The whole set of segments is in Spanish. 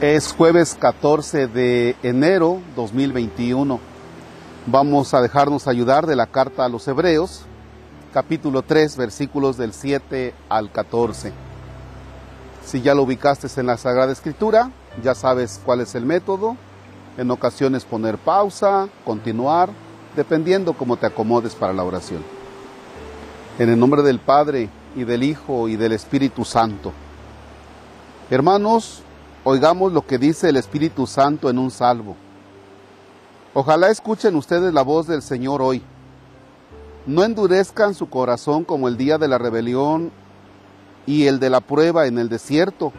Es jueves 14 de enero 2021. Vamos a dejarnos ayudar de la carta a los Hebreos, capítulo 3, versículos del 7 al 14. Si ya lo ubicaste en la Sagrada Escritura, ya sabes cuál es el método. En ocasiones poner pausa, continuar, dependiendo cómo te acomodes para la oración. En el nombre del Padre y del Hijo y del Espíritu Santo. Hermanos, oigamos lo que dice el Espíritu Santo en un salvo. Ojalá escuchen ustedes la voz del Señor hoy. No endurezcan su corazón como el día de la rebelión y el de la prueba en el desierto,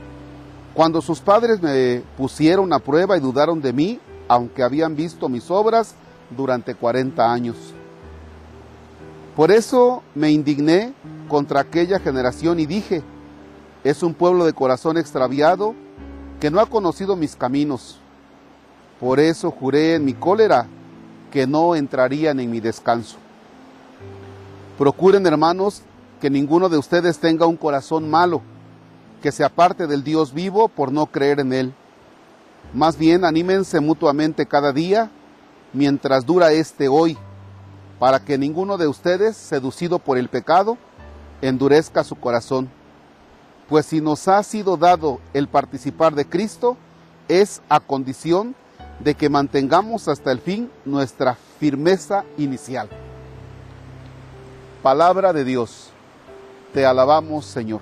cuando sus padres me pusieron a prueba y dudaron de mí, aunque habían visto mis obras durante 40 años. Por eso me indigné contra aquella generación y dije, es un pueblo de corazón extraviado que no ha conocido mis caminos. Por eso juré en mi cólera que no entrarían en mi descanso. Procuren, hermanos, que ninguno de ustedes tenga un corazón malo, que se aparte del Dios vivo por no creer en Él. Más bien, anímense mutuamente cada día mientras dura este hoy, para que ninguno de ustedes, seducido por el pecado, endurezca su corazón. Pues si nos ha sido dado el participar de Cristo, es a condición de que mantengamos hasta el fin nuestra firmeza inicial. Palabra de Dios. Te alabamos, Señor.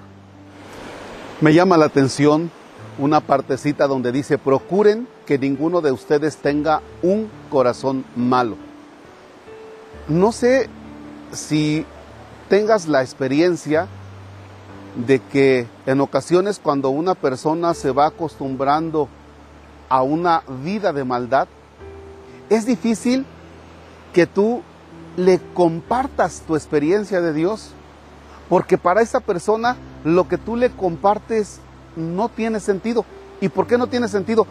Me llama la atención una partecita donde dice, procuren que ninguno de ustedes tenga un corazón malo. No sé si tengas la experiencia de que en ocasiones cuando una persona se va acostumbrando a una vida de maldad, es difícil que tú le compartas tu experiencia de Dios, porque para esa persona lo que tú le compartes no tiene sentido. ¿Y por qué no tiene sentido?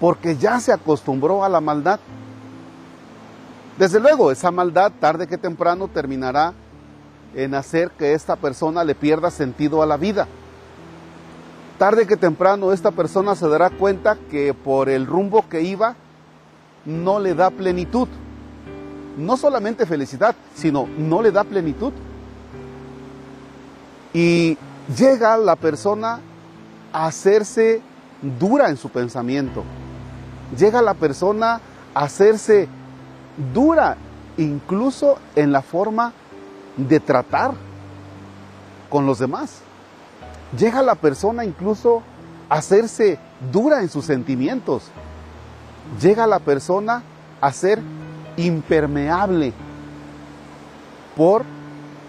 Porque ya se acostumbró a la maldad. Desde luego, esa maldad tarde que temprano terminará en hacer que esta persona le pierda sentido a la vida. Tarde que temprano esta persona se dará cuenta que por el rumbo que iba no le da plenitud. No solamente felicidad, sino no le da plenitud. Y llega la persona a hacerse dura en su pensamiento. Llega la persona a hacerse dura incluso en la forma de tratar con los demás. Llega la persona incluso a hacerse dura en sus sentimientos. Llega la persona a ser impermeable por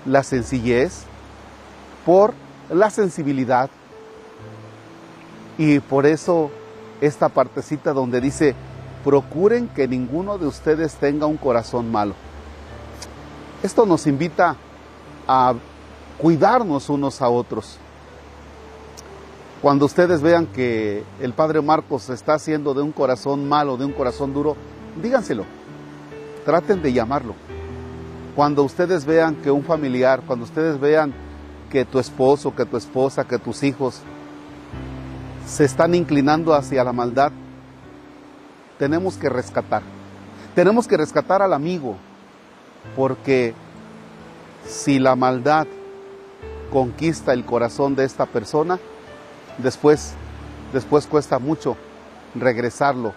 la sencillez, por la sensibilidad. Y por eso esta partecita donde dice, procuren que ninguno de ustedes tenga un corazón malo. Esto nos invita a cuidarnos unos a otros. Cuando ustedes vean que el Padre Marcos está haciendo de un corazón malo, de un corazón duro, díganselo. Traten de llamarlo. Cuando ustedes vean que un familiar, cuando ustedes vean que tu esposo, que tu esposa, que tus hijos se están inclinando hacia la maldad, tenemos que rescatar. Tenemos que rescatar al amigo, porque si la maldad conquista el corazón de esta persona, después, después cuesta mucho regresarlo,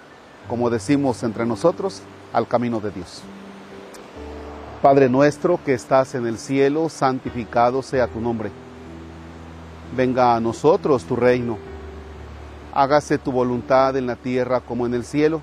como decimos entre nosotros, al camino de Dios. Padre nuestro que estás en el cielo, santificado sea tu nombre. Venga a nosotros tu reino. Hágase tu voluntad en la tierra como en el cielo.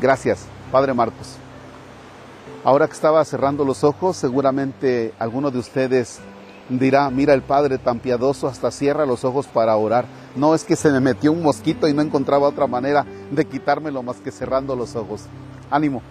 Gracias, Padre Marcos. Ahora que estaba cerrando los ojos, seguramente alguno de ustedes dirá, mira el Padre tan piadoso hasta cierra los ojos para orar. No es que se me metió un mosquito y no encontraba otra manera de quitármelo más que cerrando los ojos. Ánimo.